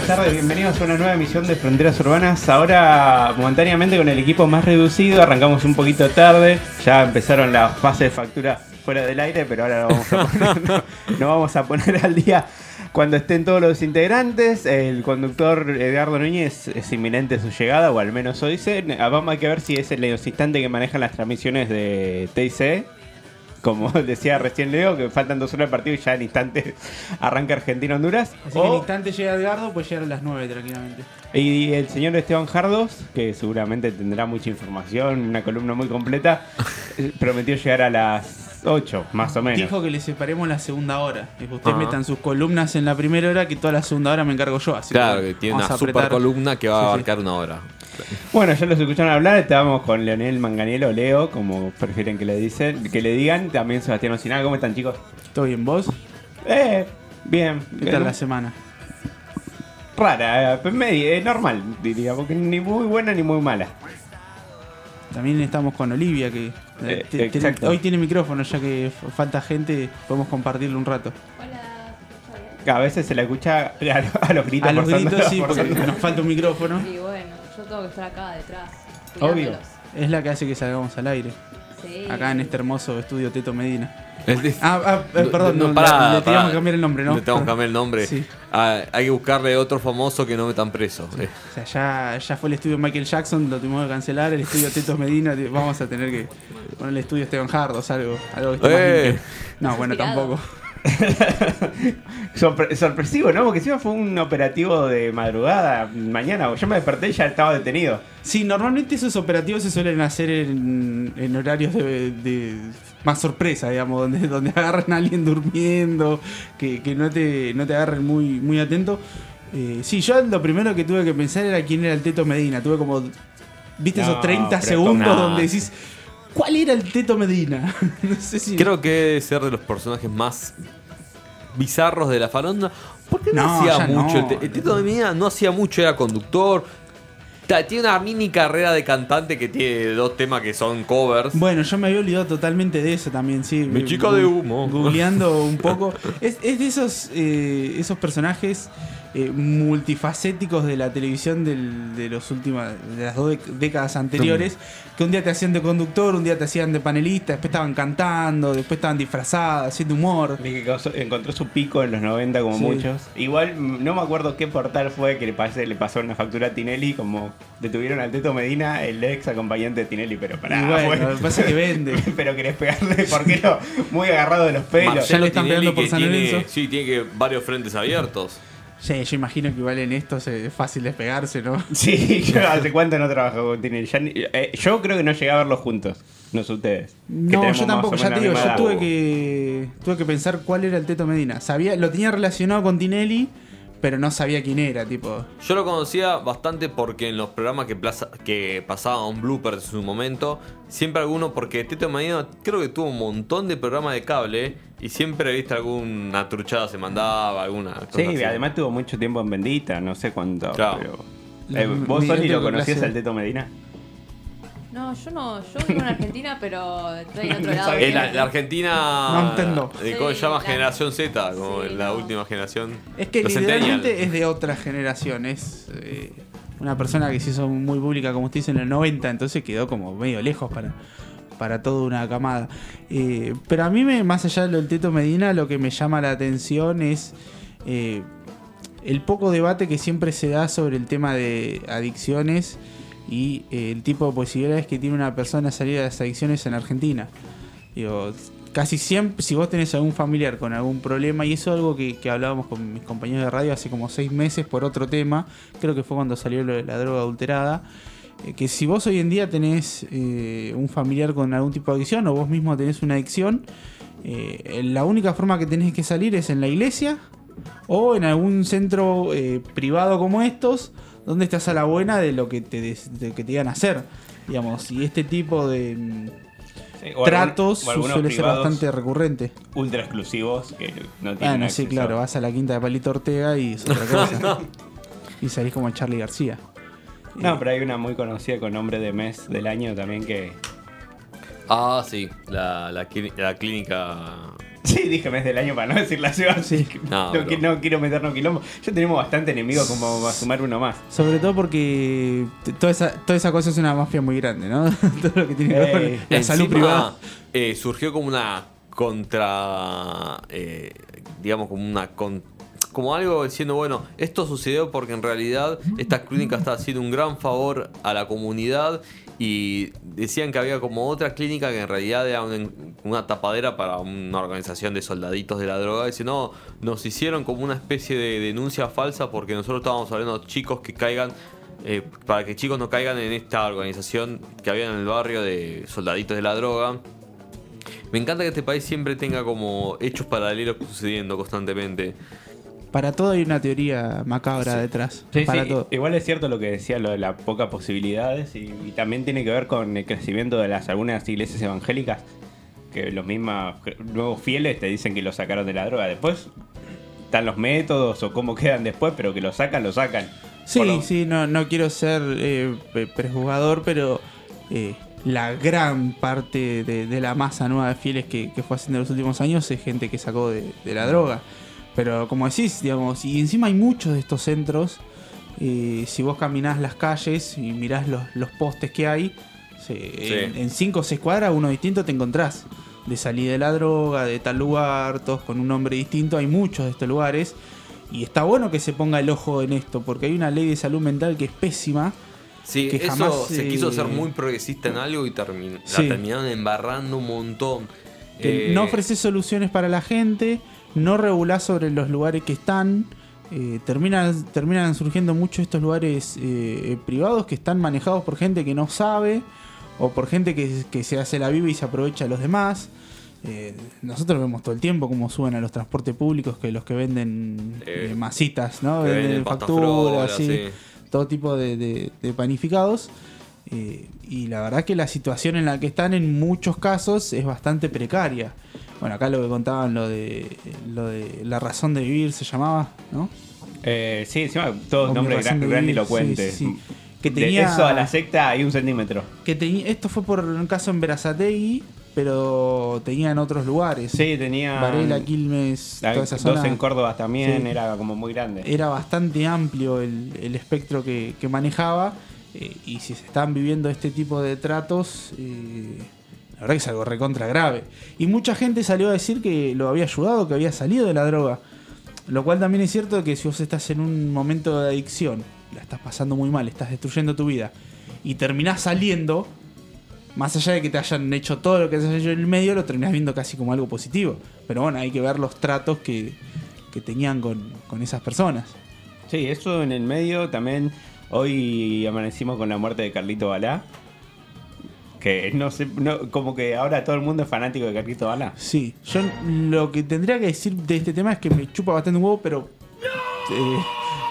buenas tardes, bienvenidos a una nueva emisión de Fronteras Urbanas. Ahora, momentáneamente, con el equipo más reducido, arrancamos un poquito tarde. Ya empezaron las fases de factura fuera del aire, pero ahora lo vamos a poner, no, vamos a poner al día cuando estén todos los integrantes. El conductor Edgardo Núñez es inminente su llegada, o al menos eso dice. Vamos a ver si es el instante que manejan las transmisiones de TIC. Como decía recién Leo, que faltan dos horas de partido y ya en instante arranca Argentina-Honduras. Así que en O- instante llega Edgardo, pues llegar a las 9 tranquilamente. y el señor Esteban Jardos, que seguramente tendrá mucha información, una columna muy completa, eh, prometió llegar a las 8, más o menos. Dijo que le separemos la segunda hora. Dijo, ustedes Ajá. metan sus columnas en la primera hora, que toda la segunda hora me encargo yo. Así Claro, que tiene una super apretar. columna que va a Sí, sí. abarcar una hora. Bueno, ya los escucharon hablar, estábamos con Leonel Manganiello, o Leo, como prefieren que le dicen, que le digan, también Sebastián Ocinada, ¿cómo están chicos? ¿Todo bien vos? Eh, bien. ¿Qué tal la semana? Rara, eh, media, eh, normal, diría, porque ni muy buena ni muy mala. También estamos con Olivia, que Eh, te- te- exacto. hoy tiene micrófono, ya que falta gente, podemos compartirlo un rato. Hola, ¿se escucha bien? A veces se la escucha a, a los gritos. A los gritos sí, porque nos falta un micrófono. Y bueno, yo tengo que estar acá detrás. Obvio. Es la que hace que salgamos al aire. Sí. Acá en este hermoso estudio Teto Medina. Ah, ah, eh, perdón, no, pará, le teníamos pará. que cambiar el nombre, ¿no? Le tenemos que cambiar el nombre. Sí. Ah, hay que buscarle otro famoso que no metan preso. Eh, O sea, ya, ya fue el estudio Michael Jackson, lo tuvimos que cancelar. El estudio Teto Medina, vamos a tener que poner el estudio Esteban Jardos, algo, algo que esté más Eh. limpio. No, bueno, tampoco. Sorpre- sorpresivo, ¿no? Porque encima fue un operativo de madrugada, mañana. Yo me desperté y ya estaba detenido. Sí, normalmente esos operativos se suelen hacer en, en horarios de, de más sorpresa, digamos, donde, donde agarran a alguien durmiendo, que, que no, te, no te agarren muy, muy atento. Eh, sí, yo lo primero que tuve que pensar era quién era el Teto Medina. Tuve como, viste, No, esos 30 pero segundos no. donde decís, ¿cuál era el Teto Medina? no sé si... Creo que debe ser de los personajes más bizarros de la faronda. Porque no, No, hacía mucho. no. El, el Tito de Medina no hacía mucho, era conductor. Tiene una mini carrera de cantante que tiene dos temas que son covers. Bueno, yo me había olvidado totalmente de eso también, sí. Mi chica de humo. Googleando un poco. Es, es de esos, eh, esos personajes eh, multifacéticos de la televisión del- de, los últimas, de las dos décadas anteriores. Que un día te hacían de conductor, un día te hacían de panelista, después estaban cantando, después estaban disfrazados, haciendo humor. Que causó- encontró su pico en los 90 como Sí. muchos. Igual no me acuerdo qué portal fue que le, pasé, le pasó una factura a Tinelli como detuvieron al Teto Medina, el ex acompañante de Tinelli, pero pará, Y bueno, lo que pasa es que vende. pero querés pegarle porque no, muy agarrado de los pelos. ya Marcelo lo están Tinelli pegando por que San tiene, Lorenzo. sí, tiene que varios frentes abiertos. Sí, yo imagino que igual en esto es fácil despegarse, ¿no? Sí, yo hace cuánto no trabajo con ni- eh, yo creo que no llegué a verlos juntos, no sé ustedes. No, yo tampoco, ya te digo, yo tuve que tuve que pensar cuál era el Teto Medina. Sabía, lo tenía relacionado con Tinelli, pero no sabía quién era, tipo. Yo lo conocía bastante porque en los programas que, plaza- que pasaban bloopers en su momento, siempre alguno, porque Teto Medina creo que tuvo un montón de programas de cable y siempre, viste, alguna truchada se mandaba, alguna cosa Sí, así. además tuvo mucho tiempo en Bendita, no sé cuánto. Claro. Pero... Eh, ¿Vos, tengo lo conocías al Teto Medina? No, yo no. Yo vivo en Argentina, pero estoy en otro lado. Eh, la, la Argentina. No entiendo. eh, ¿Cómo se Sí, llama? la- Generación Z, como Sí, la no. última generación. Es que Los literalmente es de otra generación. Es eh, una persona que se hizo muy pública, como usted dice, en el 90, entonces quedó como medio lejos para, para toda una camada. Eh, pero a mí, me, más allá de lo del Teto Medina, lo que me llama la atención es eh, el poco debate que siempre se da sobre el tema de adicciones y eh, el tipo de posibilidades que tiene una persona salir de las adicciones en Argentina. Digo, casi siempre, si vos tenés algún familiar con algún problema, y eso es algo que, que hablábamos con mis compañeros de radio hace como seis meses por otro tema, creo que fue cuando salió lo de la droga adulterada, eh, que si vos hoy en día tenés eh, un familiar con algún tipo de adicción o vos mismo tenés una adicción, la única forma que tenés que salir es en la iglesia o en algún centro privado como estos, donde estás a la buena de lo que te, de que te iban a hacer. Digamos, y este tipo de Sí, o algún- tratos suele ser bastante recurrente. ultra exclusivos que no Ah, tienen no, sí, claro, vas a la quinta de Palito Ortega y es otra cosa. Y salís como Charlie García. No, pero hay una muy conocida con nombre de mes del año también que Ah, sí, la, la clínica Sí, dije mes del año para no decir la ciudad. Sí. No, No, no quiero meternos quilombo. Ya tenemos bastante enemigos como para sumar uno más. Sobre todo porque toda esa, toda esa cosa es una mafia muy grande, ¿no? todo lo que tiene que ver con Ey. la salud privada. eh, surgió como una contra. eh, digamos, como una. con- como algo diciendo, bueno, esto sucedió porque en realidad esta clínica está haciendo un gran favor a la comunidad y decían que había como otra clínica que en realidad era una, tapadera para una organización de soldaditos de la droga. Dice, no, nos hicieron como una especie de denuncia falsa porque nosotros estábamos hablando de chicos que caigan eh, para que chicos no caigan en esta organización que había en el barrio de soldaditos de la droga. Me encanta que este país siempre tenga como hechos paralelos sucediendo constantemente. Para todo hay una teoría macabra detrás. Sí, para sí, todo. Igual es cierto lo que decía, lo de las pocas posibilidades y, y también tiene que ver con el crecimiento de las algunas iglesias evangélicas, que los mismos nuevos fieles te dicen que lo sacaron de la droga. Después están los métodos o cómo quedan después, pero que lo sacan, lo sacan. Sí, lo- sí, no, no quiero ser eh, pre- prejuzgador, pero eh, la gran parte de, de la masa nueva de fieles que, que fue haciendo en los últimos años es gente que sacó de, de la droga. Pero como decís, digamos, y encima hay muchos de estos centros, eh, si vos caminás las calles y mirás los, los postes que hay, se- en- en 5 o 6 cuadras uno distinto te encontrás. De salida de la droga, de tal lugar, todos con un nombre distinto, hay muchos de estos lugares. Y está bueno que se ponga el ojo en esto, porque hay una ley de salud mental que es pésima. Sí, Que eso jamás, se eh, quiso ser muy progresista en algo y termin- Sí. la terminaron embarrando un montón. Que Eh, no ofreces soluciones para la gente, no regulás sobre los lugares que están. eh, terminan, terminan surgiendo muchos estos lugares eh, privados que están manejados por gente que no sabe o por gente que, que se hace la viva y se aprovecha de los demás. Eh, nosotros vemos todo el tiempo cómo suben a los transportes públicos que los que venden masitas, ¿no? que Venden facturas, sí, todo tipo de, de- de panificados. Y la verdad que la situación en la que están en muchos casos es bastante precaria. Bueno, acá lo que contaban, lo de, lo de la razón de vivir se llamaba, ¿no? Eh, sí, encima todo O mi nombre razón gran, de vivir, grandilocuente. sí, sí, sí. Que De tenía- eso a la secta hay un centímetro. Que teni- esto fue por un caso en Verazategui, pero tenía en otros lugares. Sí, tenía. Varela, Quilmes, hay toda esa dos zona. en Córdoba también, era como muy grande. Era bastante amplio el, el espectro que, que manejaba. eh, y si se están viviendo este tipo de tratos, eh, la verdad que es algo recontra grave. Y mucha gente salió a decir que lo había ayudado, que había salido de la droga. Lo cual también es cierto que si vos estás en un momento de adicción, la estás pasando muy mal, estás destruyendo tu vida, y terminás saliendo, más allá de que te hayan hecho todo lo que has hecho en el medio, lo terminás viendo casi como algo positivo. Pero bueno, hay que ver los tratos que, que tenían con, con esas personas. Sí, eso en el medio también. Hoy amanecimos con la muerte de Carlito Balá. Que no sé, no, como que ahora todo el mundo es fanático de Carlito Balá. Sí, yo lo que tendría que decir de este tema es que me chupa bastante un huevo, pero. eh,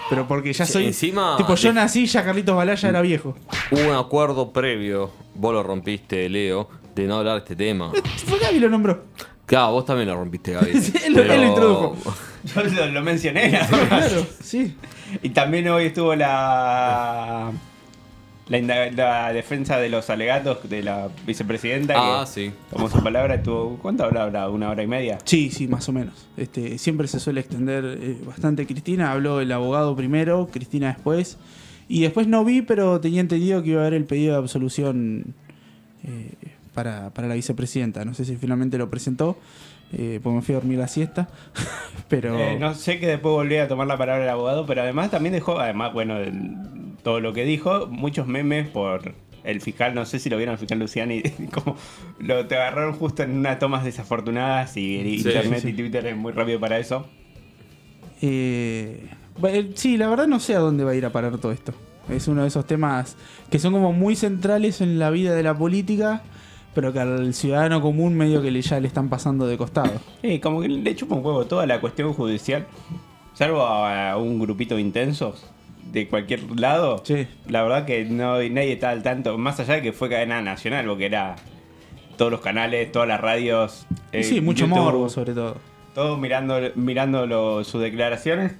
pero porque ya soy. encima tipo, yo nací ya Carlitos Balaya era viejo. Hubo un acuerdo previo, vos lo rompiste, Leo, de no hablar de este tema. Fue Gaby lo nombró. Claro, vos también lo rompiste, Gaby. Sí, él lo- él lo introdujo. Yo lo, lo mencioné. Claro, sí. Y también hoy estuvo la, la, defensa de los alegatos de la vicepresidenta. Ah, que, sí. Como su palabra estuvo. ¿Cuánto hablaba? ¿Una hora y media? Sí, sí, más o menos. Este, siempre se suele extender eh, bastante Cristina. Habló el abogado primero, Cristina después. Y después no vi, pero tenía entendido que iba a haber el pedido de absolución eh, para, para la vicepresidenta. No sé si finalmente lo presentó, eh, porque me fui a dormir la siesta. pero Eh, no sé que después volví a tomar la palabra el abogado, pero además también dejó, además, bueno, el- todo lo que dijo, muchos memes por el fiscal, no sé si lo vieron el fiscal Luciani, como lo te agarraron justo en unas tomas desafortunadas y internet sí, sí. y Twitter es muy rápido para eso. Eh, bueno, sí, la verdad no sé a dónde va a ir a parar todo esto. Es uno de esos temas que son como muy centrales en la vida de la política, pero que al ciudadano común medio que le, ya le están pasando de costado. Sí, como que le chupa un huevo toda la cuestión judicial, salvo a, un grupito de intensos de cualquier lado. Sí. La verdad que no nadie está al tanto, más allá de que fue cadena nacional, porque era todos los canales, todas las radios. eh, sí, mucho YouTube, morbo sobre todo. Todos mirando, mirando lo- sus declaraciones.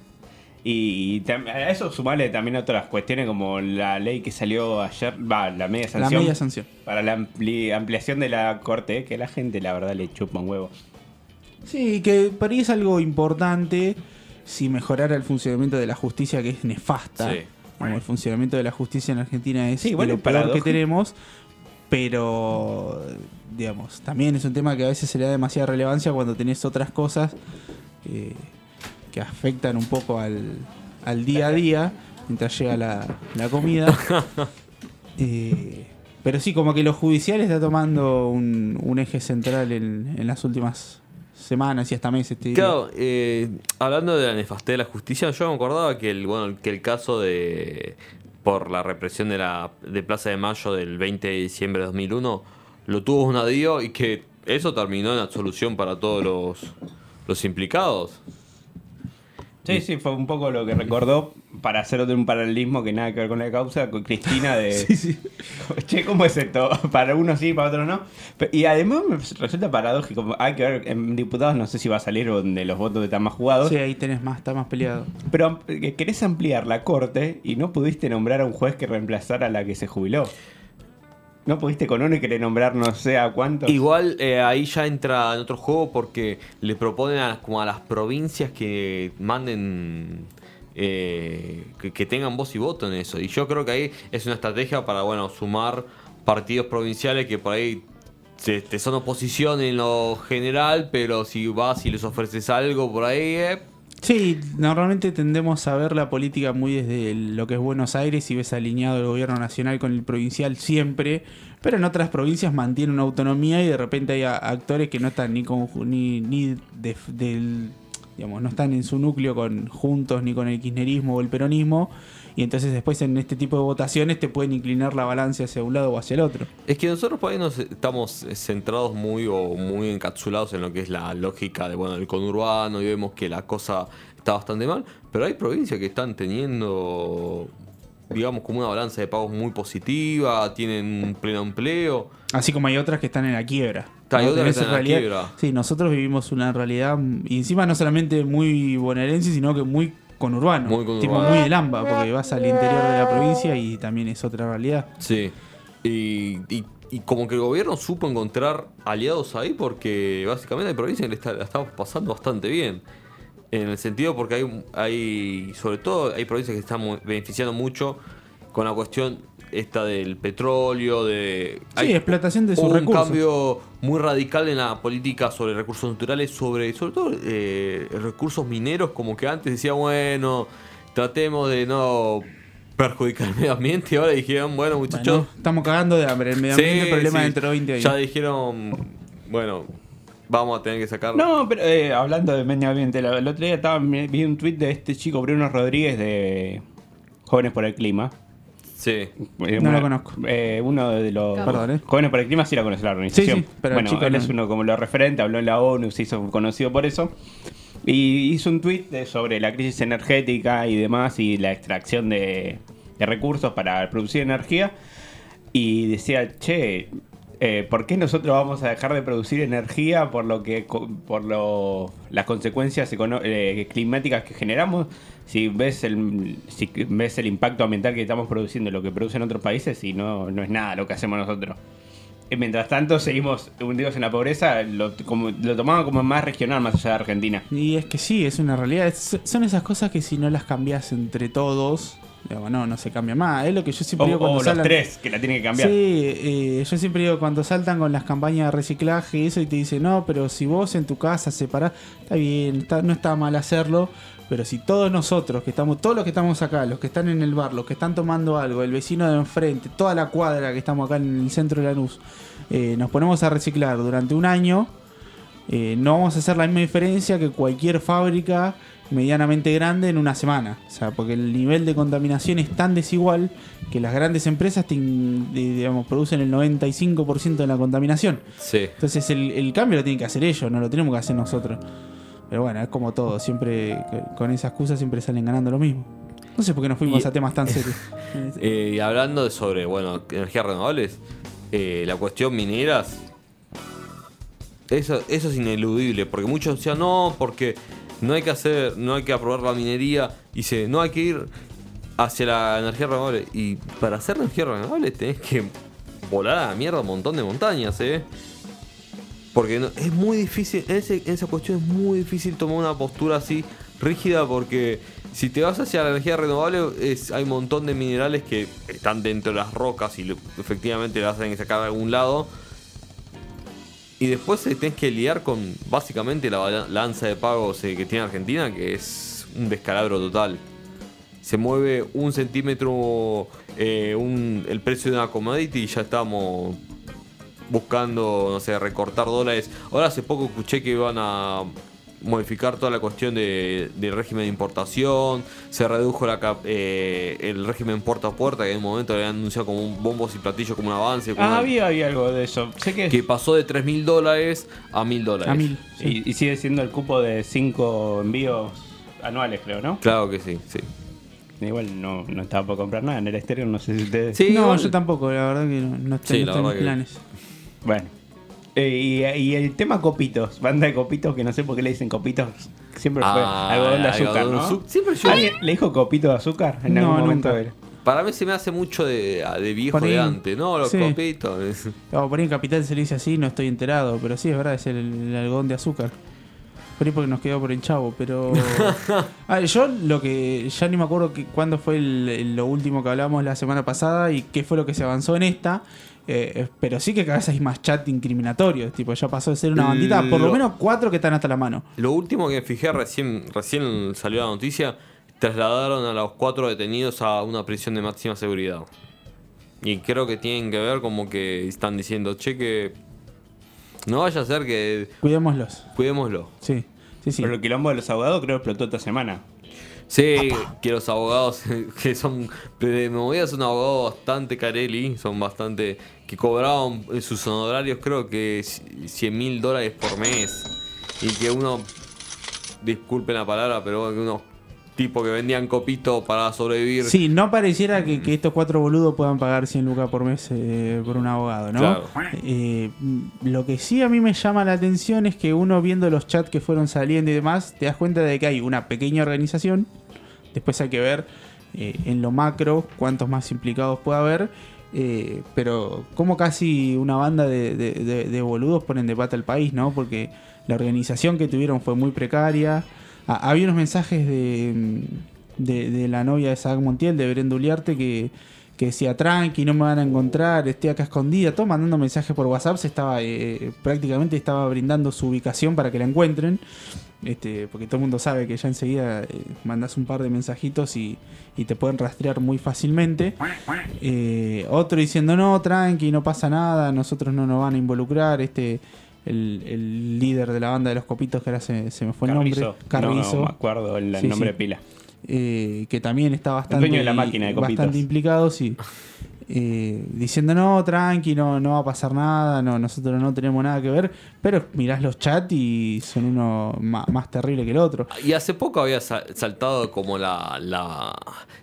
Y, a eso sumarle también otras cuestiones como la ley que salió ayer, va, la media La sanción. media sanción. Para la ampli- ampliación de la corte, que la gente la verdad le chupa un huevo. Sí, que para mí es algo importante si mejorara el funcionamiento de la justicia, que es nefasta. Sí. Como el funcionamiento de la justicia en Argentina es Sí, lo es peor que tenemos, pero digamos, también es un tema que a veces se le da demasiada relevancia cuando tenés otras cosas eh, que afectan un poco al, al día a día mientras llega la, la comida. Eh, pero sí, como que lo judicial está tomando un, un eje central en, en las últimas semanas y hasta meses. Claro, eh, hablando de la nefastez de la justicia, yo me acordaba que el, bueno, que el caso de por la represión de la de Plaza de Mayo del 20 de diciembre de 2001 lo tuvo un adío y que eso terminó en absolución para todos los, los implicados. Sí, sí, fue un poco lo que recordó para hacer otro un paralelismo que nada que ver con la causa, con Cristina de... Che, ¿cómo es esto? Para unos sí, para otros no. Y además me resulta paradójico. Hay que ver, en diputados no sé si va a salir donde los votos están más jugados. Sí, ahí tenés más, está más peleado. Pero eh, querés ampliar la corte y no pudiste nombrar a un juez que reemplazara a la que se jubiló. No pudiste con uno y querés nombrar no sé a cuántos. Igual eh, ahí ya entra en otro juego porque le proponen a, como a las provincias que manden eh, que, tengan voz y voto en eso. Y yo creo que ahí es una estrategia para bueno sumar partidos provinciales que por ahí te son oposición en lo general, pero si vas y les ofreces algo por ahí, eh, Sí, normalmente tendemos a ver la política muy desde lo que es Buenos Aires y ves alineado el gobierno nacional con el provincial siempre, pero en otras provincias mantiene una autonomía y de repente hay actores que no están ni con ni, ni de- del digamos, no están en su núcleo con juntos ni con el kirchnerismo o el peronismo y entonces después en este tipo de votaciones te pueden inclinar la balanza hacia un lado o hacia el otro. Es que nosotros por ahí nos estamos centrados muy o muy encapsulados en lo que es la lógica de bueno el conurbano y vemos que la cosa está bastante mal, pero hay provincias que están teniendo digamos como una balanza de pagos muy positiva, tienen un pleno empleo. Así como hay otras que están en la quiebra. Tenés la realidad-. Sí, nosotros vivimos una realidad, y encima no solamente muy bonaerense, sino que muy conurbano. Muy conurbano. Tipo muy del AMBA, porque vas al interior de la provincia y también es otra realidad. Sí. Y, y- y como que el gobierno supo encontrar aliados ahí porque básicamente hay provincias que le está- la estamos pasando bastante bien. En el sentido porque hay, hay sobre todo hay provincias que están beneficiando mucho con la cuestión esta del petróleo, de... Sí, hay- explotación de sus hubo un recursos. cambio muy radical en la política sobre recursos naturales, sobre sobre todo eh, recursos mineros, como que antes decía, bueno, tratemos de no perjudicar el medio ambiente, y ahora dijeron, bueno muchachos, Bueno, estamos cagando de hambre. El medio Sí, ambiente, problema sí. dentro de 20 años. Ya dijeron, bueno, vamos a tener que sacar. No, pero eh, hablando de medio ambiente, lo- el otro día estaba, vi un tweet de este chico Bruno Rodríguez de Jóvenes por el Clima. Sí. Eh, No una- lo conozco. eh, uno de los Perdón, ¿eh? Jóvenes por el Clima sí la conoce la organización. Sí, sí, pero bueno, chico él no. es uno como lo referente, habló en la ONU, se hizo conocido por eso. Y hizo un tweet de- sobre la crisis energética y demás y la extracción de, de recursos para producir energía. Y decía, che, eh, ¿por qué nosotros vamos a dejar de producir energía por lo que por las consecuencias eh, climáticas que generamos? Si ves el si ves el impacto ambiental que estamos produciendo, lo que producen otros países, y no, no es nada lo que hacemos nosotros. Y mientras tanto seguimos hundidos en la pobreza, lo, tomaban como más regional, más allá de Argentina. Y es que sí, es una realidad. Son esas cosas que si no las cambias entre todos, no, no se cambia más. Es lo que yo O, siempre digo cuando o los saltan- tres que la tienen que cambiar. Sí, eh, yo siempre digo cuando saltan con las campañas de reciclaje y eso y te dicen, no, pero si vos en tu casa separás, está bien, está- no está mal hacerlo, pero si todos nosotros, que estamos, todos los que estamos acá, los que están en el bar, los que están tomando algo, el vecino de enfrente, toda la cuadra que estamos acá en el centro de Lanús, eh, nos ponemos a reciclar durante un año, eh, no vamos a hacer la misma diferencia que cualquier fábrica medianamente grande en una semana. O sea, porque el nivel de contaminación es tan desigual que las grandes empresas te digamos, producen el 95% de la contaminación. Sí. Entonces el, el cambio lo tienen que hacer ellos, no lo tenemos que hacer nosotros. Pero bueno, es como todo, siempre con esa excusa siempre salen ganando lo mismo. No sé por qué nos fuimos Y- a temas tan serios. Eh, y hablando de sobre, bueno, energías renovables, eh, la cuestión mineras, eso, eso es ineludible, porque muchos decían, no, porque no hay que hacer, no hay que aprobar la minería, dice, no hay que ir hacia la energía renovable. Y para hacer energía renovable tenés que volar a la mierda un montón de montañas, ¿eh? Porque no- es muy difícil, en, ese- en esa cuestión es muy difícil tomar una postura así rígida porque si te vas hacia la energía renovable es, hay un montón de minerales que están dentro de las rocas y efectivamente las hacen sacar de algún lado. Y después te tenés que lidiar con básicamente la balanza de pagos eh, que tiene Argentina, que es un descalabro total. Se mueve un centímetro eh, el precio de una commodity y ya estamos buscando, no sé, recortar dólares. Ahora hace poco escuché que iban a modificar toda la cuestión de, del régimen de importación, se redujo la eh, el régimen puerta a puerta, que en un momento le habían anunciado como un bombos y platillos, como un avance, como Ah, una- había, había algo de eso. Sé que, que pasó de 3 mil dólares a mil dólares. A mil. sí. y, y sigue siendo el cupo de 5 envíos anuales, creo, ¿no? Claro que sí, sí. Igual no, no estaba por comprar nada en el exterior, no sé si ustedes... Sí, no, igual- yo tampoco, la verdad que no, no estoy, Sí, no la está en verdad mis que- planes. Bueno. Eh, y, y el tema copitos, banda de copitos, que no sé por qué le dicen copitos, siempre fue Ah, algodón de azúcar, algodón ¿no? Siempre yo- ¿Alguien le dijo copito de azúcar en No, algún momento? nunca. Para mí se me hace mucho de, de viejo ahí- de antes, ¿no? Los sí. copitos. O por ahí en Capital se le dice así, no estoy enterado, pero sí, es verdad, es el, el algodón de azúcar. Por ahí porque nos quedó por el chavo, pero... A ver, yo lo que... Ya ni me acuerdo que, cuándo fue el- el- lo último que hablamos la semana pasada y qué fue lo que se avanzó en esta. Eh, pero sí que cada vez hay más chat incriminatorios. Tipo, ya pasó de ser una bandita, por lo Lo- menos cuatro que están hasta la mano. Lo último que me fijé recién, recién salió la noticia, trasladaron a los cuatro detenidos a una prisión de máxima seguridad. Y creo que tienen que ver como que están diciendo, che, que no vaya a ser que Cuidémoslos. cuidémoslo. Sí, sí, sí. Pero el quilombo de los abogados creo que explotó esta semana. Sí, que los abogados que son de movida son abogados bastante carelli, son bastante que cobraban eh, sus honorarios creo que 100 mil dólares por mes y que uno disculpen la palabra, pero que unos tipos que vendían copito para sobrevivir. Sí, no pareciera que, que estos cuatro boludos puedan pagar 100 lucas por mes eh, por un abogado, ¿no? Claro. Eh, lo que sí a mí me llama la atención es que uno viendo los chats que fueron saliendo y demás, te das cuenta de que hay una pequeña organización. Después hay que ver eh, en lo macro cuántos más implicados puede haber. eh, pero como casi una banda de, de- de- boludos ponen de pata al país, ¿no? Porque la organización que tuvieron fue muy precaria. Ah, había unos mensajes de, mm, la novia de Sac Montiel, de Brenda Uliarte, que, que decía tranqui, no me van a encontrar, estoy acá escondida, todo mandando mensajes por WhatsApp, se estaba eh, prácticamente estaba brindando su ubicación para que la encuentren. Este, porque todo el mundo sabe que ya enseguida eh, mandas un par de mensajitos y, y te pueden rastrear muy fácilmente. Eh, otro diciendo, no, tranqui, no pasa nada, nosotros no nos van a involucrar. Este, el, el líder de la banda de los copitos, que ahora se, se me fue el Carrizo. nombre, Carrizo, No, me acuerdo el Sí, nombre sí. de pila. Eh, que también está bastante, dueño de la máquina de copitos. bastante implicado, sí. Eh, diciendo no, tranqui, no, no va a pasar nada, no, nosotros no tenemos nada que ver, pero mirás los chats y son uno ma- más, terrible que el otro. Y hace poco había sa- saltado como la, la...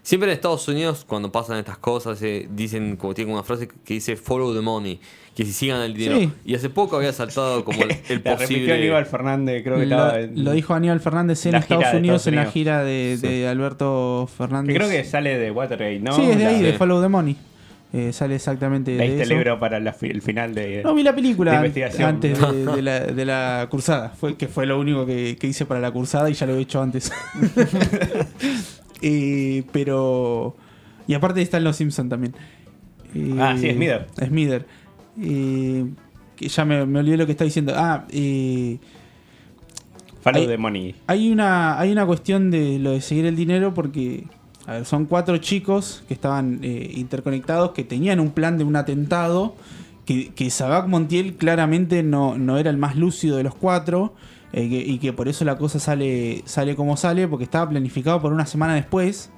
Siempre en Estados Unidos, cuando pasan estas cosas, eh, dicen, como tienen una frase que dice follow the money, que si sigan el dinero. Sí. Y hace poco había saltado como el, el La posible... Aníbal Fernández, creo que Lo, estaba. en- lo dijo Aníbal Fernández en Estados Unidos, en la gira de, de Alberto Fernández. que creo que sale de Watergate, ¿no? sí, es de ahí, de. Follow the Money. Eh, sale exactamente de eso. libro para la fi- el final de. No, vi la película de antes de, de la, de la cursada, fue, que fue lo único que, que hice para la cursada y ya lo he hecho antes. Eh, pero... Y aparte está en Los Simpson también. Eh, Ah, sí, Smither. Smither. Eh, que ya me, me olvidé lo que está diciendo. Ah, eh, Follow Hay- the money. hay una, hay una cuestión de lo de seguir el dinero porque, a ver, son cuatro chicos que estaban eh, interconectados, que tenían un plan de un atentado, que, que Sabac Montiel claramente no, no era el más lúcido de los cuatro, eh, que- y que por eso la cosa sale, sale como sale, porque estaba planificado por una semana después.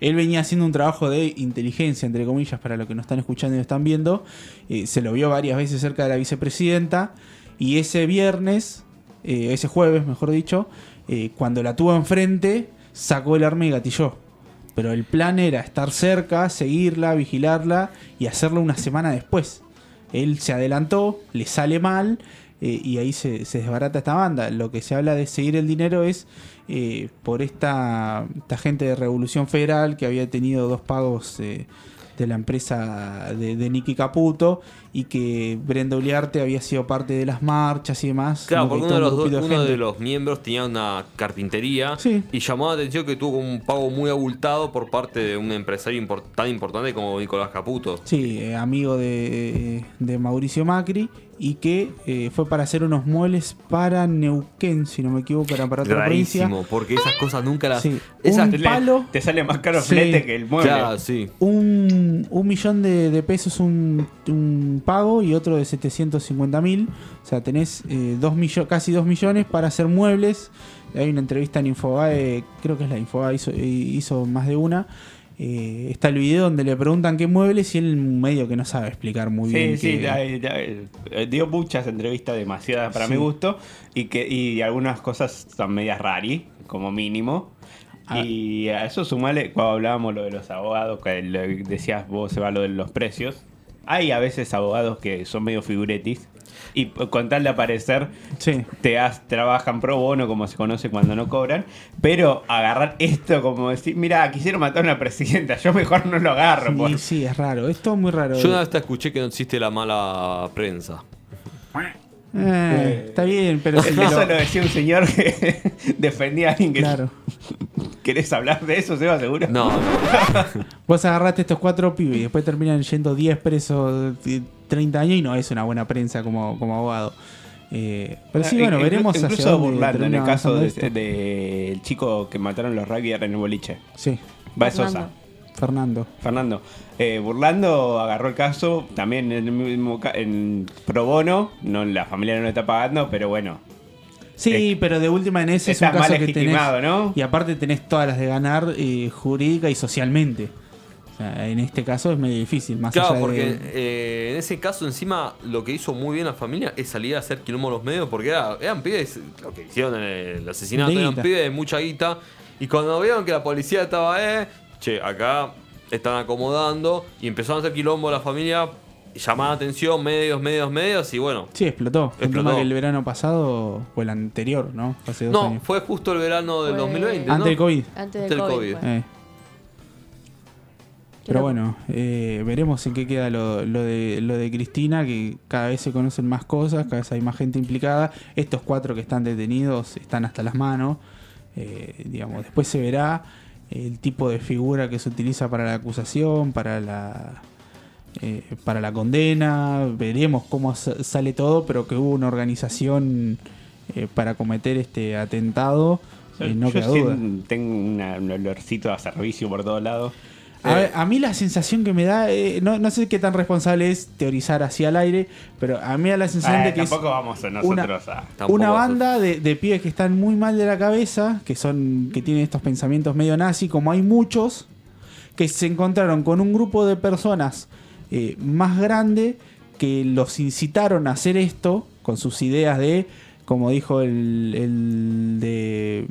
Él venía haciendo un trabajo de inteligencia, entre comillas, para los que nos están escuchando y están viendo. Eh, se lo vio varias veces cerca de la vicepresidenta. Y ese viernes, eh, ese jueves, mejor dicho, eh, cuando la tuvo enfrente, sacó el arma y gatilló. Pero el plan era estar cerca, seguirla, vigilarla y hacerlo una semana después. Él se adelantó, le sale mal eh, y ahí se, desbarata esta banda. Lo que se habla de seguir el dinero es eh, por esta, esta gente de Revolución Federal que había tenido dos pagos eh, de la empresa de, de Nicky Caputo y que Brenda Uliarte había sido parte de las marchas y demás. Claro, porque que uno, de los, un do- grupito uno de gente. los miembros tenía una carpintería Sí. y llamó la atención que tuvo un pago muy abultado por parte de un empresario tan importante como Nicolás Caputo. Sí, eh, amigo de, de Mauricio Macri y que eh, fue para hacer unos muebles para Neuquén, si no me equivoco, era para otra provincia. Rarísimo, porque esas cosas nunca las. Sí, esas- un palo. Te sale más caro Sí. flete que el mueble. Claro, sí. un, un millón de, de pesos un, un pago y otro de 750 mil. O sea, tenés eh, dos casi 2 millones para hacer muebles. Hay una entrevista en Infobae, creo que es la Infobae, hizo, eh, hizo más de una. Eh, está el video donde le preguntan qué muebles y él medio que no sabe explicar muy Sí, bien. sí, ya- eh, dio muchas entrevistas demasiadas para Sí. mi gusto y que y algunas cosas son medias rari, como mínimo. Ah. Y a eso sumale, cuando hablábamos lo de los abogados, que decías vos, se va lo de los precios. Hay a veces abogados que son medio figuretis y con tal de aparecer Sí. te has- trabajan pro bono, como se conoce cuando no cobran, pero agarrar esto como decir, mira, quisieron matar a una presidenta, yo mejor no lo agarro. Sí, por- sí, es raro. Es todo muy raro. Yo una vez te escuché que no existe la mala prensa. Eh, está bien, pero si Eso lo- lo decía un señor que defendía a alguien que... Claro. ¿Querés hablar de eso, Seba, seguro? No. Vos agarraste estos cuatro pibes y después terminan yendo 10 presos de 30 años y no es una buena prensa como, como abogado. Eh, pero sí, Ah, bueno, veremos hacia Incluso dónde burlando en el caso avanzando del esto. de, chico que mataron los rugby en el boliche. Sí, Va de Fernando. Sosa. Fernando. Fernando. Eh, Burlando agarró el caso también en el mismo ca- en pro bono. No, la familia no lo está pagando, pero bueno. Sí, pero de última en ese es un caso que tenés. Y aparte tenés todas las de ganar eh, jurídica y socialmente. O sea, en este caso es medio difícil. Más Claro, allá porque de. eh, en ese caso encima lo que hizo muy bien la familia es salir a hacer quilombo a los medios porque era- eran pibes, lo que hicieron en el asesinato, eran pibes de mucha guita y cuando vieron que la policía estaba, eh, che, acá están acomodando y empezaron a hacer quilombo a la familia, llamaba atención, medios, medios, medios y bueno. Sí, explotó. Explotó. que el verano pasado o el anterior, ¿no? Hace dos No, años. fue justo el verano del Fue 2020, ¿no? Antes del COVID. Antes del COVID. Eh. Pero bueno, eh, veremos en qué queda lo, lo de, lo de Cristina, que cada vez se conocen más cosas, cada vez hay más gente implicada. Estos cuatro que están detenidos están hasta las manos. Eh, digamos, después se verá el tipo de figura que se utiliza para la acusación, para la eh, para la condena. Veremos cómo sa- sale todo, pero que hubo una organización eh, para cometer este atentado, eh, no Yo queda duda. tengo un olorcito a servicio por todos lados. A, Eh. ver, a mí la sensación que me da, eh, no, no sé qué tan responsable es teorizar hacia el aire, pero a mí me da la sensación Eh, de que es tampoco vamos a una- nosotros a... Una a- banda de, de pibes que están muy mal de la cabeza, que son que tienen estos pensamientos medio nazi, como hay muchos, que se encontraron con un grupo de personas eh, más grande que los incitaron a hacer esto con sus ideas de, como dijo el, el de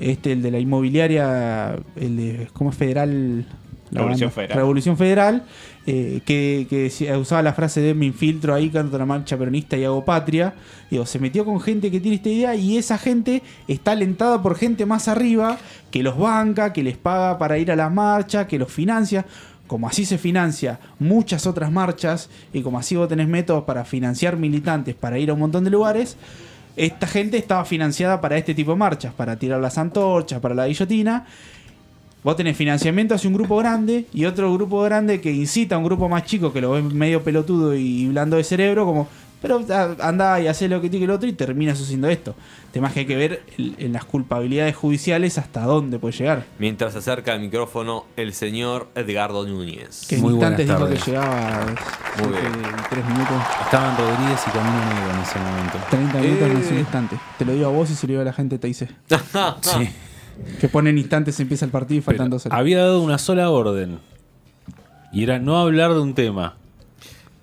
este, el de la inmobiliaria, el de, ¿cómo es federal? La Revolución banda. Federal. Revolución Federal, eh, que, que usaba la frase de me infiltro ahí, canto la marcha peronista y hago patria. Digo, se metió con gente que tiene esta idea y esa gente está alentada por gente más arriba que los banca, que les paga para ir a las marchas, que los financia. Como así se financia muchas otras marchas y como así vos tenés métodos para financiar militantes para ir a un montón de lugares, esta gente estaba financiada para este tipo de marchas, para tirar las antorchas, para la guillotina. Vos tenés financiamiento hacia un grupo grande y otro grupo grande que incita a un grupo más chico que lo ve medio pelotudo y blando de cerebro, como, pero ah, anda y hace lo que tiene el otro y terminas haciendo esto. Temas que hay que ver el- en las culpabilidades judiciales hasta dónde puede llegar. Mientras se acerca al micrófono el señor Edgardo Núñez. Que en Muy instantes dijo que llegaba Muy bien. tres minutos, Estaban Rodríguez y Camino Negro en ese momento. 30 minutos es un Eh. instante. Te lo digo a vos y se lo digo a la gente, te dice. Sí. Que pone en instantes empieza el partido y faltan dos había dado una sola orden. Y era no hablar de un tema.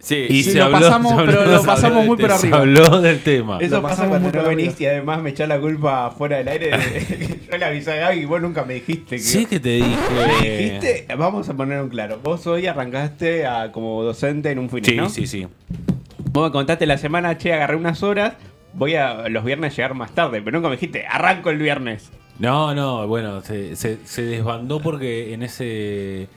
Sí, Y Sí, se lo habló, pasamos, se habló- pero lo pasamos muy por arriba. Se habló del tema. Eso Lo pasa pasamos cuando no venís y además me echás la culpa fuera del aire. de- yo le avisé a Gaby y vos nunca me dijiste que... Sí que te dije. ¿Me dijiste? Vamos a poner un claro. Vos hoy arrancaste a- como docente en un fin, Sí, ¿no? sí, sí. Vos me contaste la semana, che, agarré unas horas, voy a los viernes llegar más tarde, pero nunca me dijiste, arranco el viernes. No, no, bueno, se, se- se desbandó porque en ese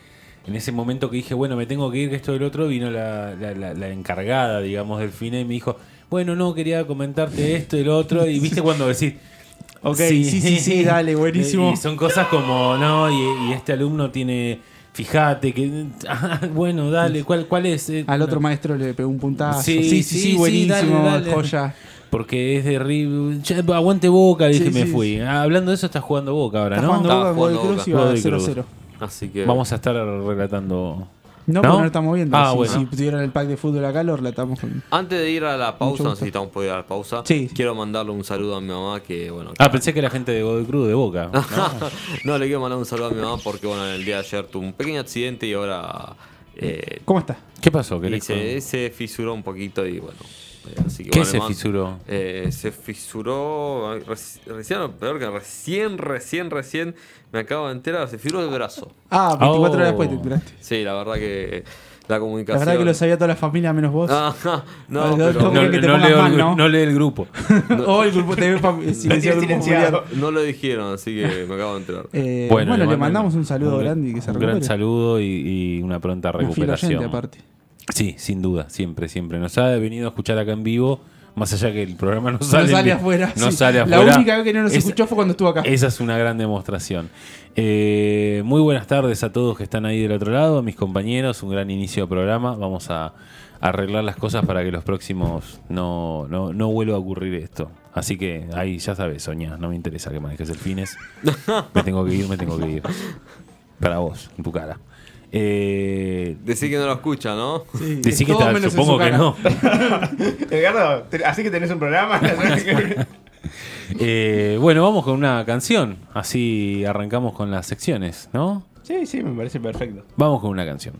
en ese momento que dije, bueno, me tengo que ir, que esto del otro, vino la, la- la- la encargada, digamos, del FINE y me dijo, bueno, no, quería comentarte esto y lo otro. Y viste cuando decís, Ok, sí, sí, sí, dale, buenísimo. Y son cosas como, no, y, y este alumno tiene, fíjate, que, ah, bueno, dale, ¿cuál, cuál es? Eh, Al otro no. maestro le pegó un puntazo. Sí, Sí, sí, sí, sí, sí, buenísimo, dale, dale. joya. Porque es de River. Aguante Boca, dije, Sí, me sí, fui. Ah, Hablando de eso, está jugando Boca ahora, Está ¿no? jugando Boca jugando Cruz y Boca. va Godoy Cruz. 0-0. Así que. Vamos a estar relatando. No, ¿No? pero no lo estamos viendo. Ah, si, bueno. si tuvieran el pack de fútbol acá, lo relatamos con. Antes de ir a la pausa, Mucho no gusto. sé si estamos por ir a la pausa. Sí. Quiero mandarle un saludo a mi mamá que, bueno. Ah, pensé que la gente de Godoy Cruz de Boca. no, le quiero mandar un saludo a mi mamá porque, bueno, el día de ayer tuvo un pequeño accidente y ahora. eh, ¿Cómo está? ¿Qué pasó? ¿Qué y le- se, se fisuró un poquito y bueno. Eh, así que, ¿Qué bueno, se fisuró? Eh, se fisuró. reci- Recién, peor que recién, recién, recién me acabo de enterar. Se fisuró el brazo. Ah, 24 Oh. horas después te enteraste. Sí, la verdad que la La comunicación. verdad que lo sabía toda la familia menos vos. Ajá, no, Ah, pero ¿cómo No, que te no pongas leo mal, el, no? no lee el grupo. oh, el grupo silenciado silenciado. familiar. no lo dijeron, así que me acabo de enterar. Eh, bueno, le mandamos un saludo un- grande y que se Un recupere. gran saludo y, y una pronta Un recuperación. aparte. Sí, sin duda, siempre, siempre. Nos ha venido a escuchar acá en vivo, más allá que el programa no sale, no sale afuera. No sí. sale La única vez que no nos escuchó fue cuando estuvo acá. Esa es una gran demostración. Eh, muy buenas tardes a todos que están ahí del otro lado, a mis compañeros, un gran inicio de programa. Vamos a arreglar las cosas para que los próximos no, no, no vuelva a ocurrir esto. Así que ahí ya sabes, Soña, no me interesa que manejes el fines. Me tengo que ir, me tengo que ir. Para vos, en tu cara. Eh, Decir que no lo escucha, ¿no? Sí, decí que en supongo su que no. Edgardo, te- así que tenés un programa. Eh, bueno, vamos con una canción. Así arrancamos con las secciones, ¿no? sí, sí, me parece perfecto. Vamos con una canción.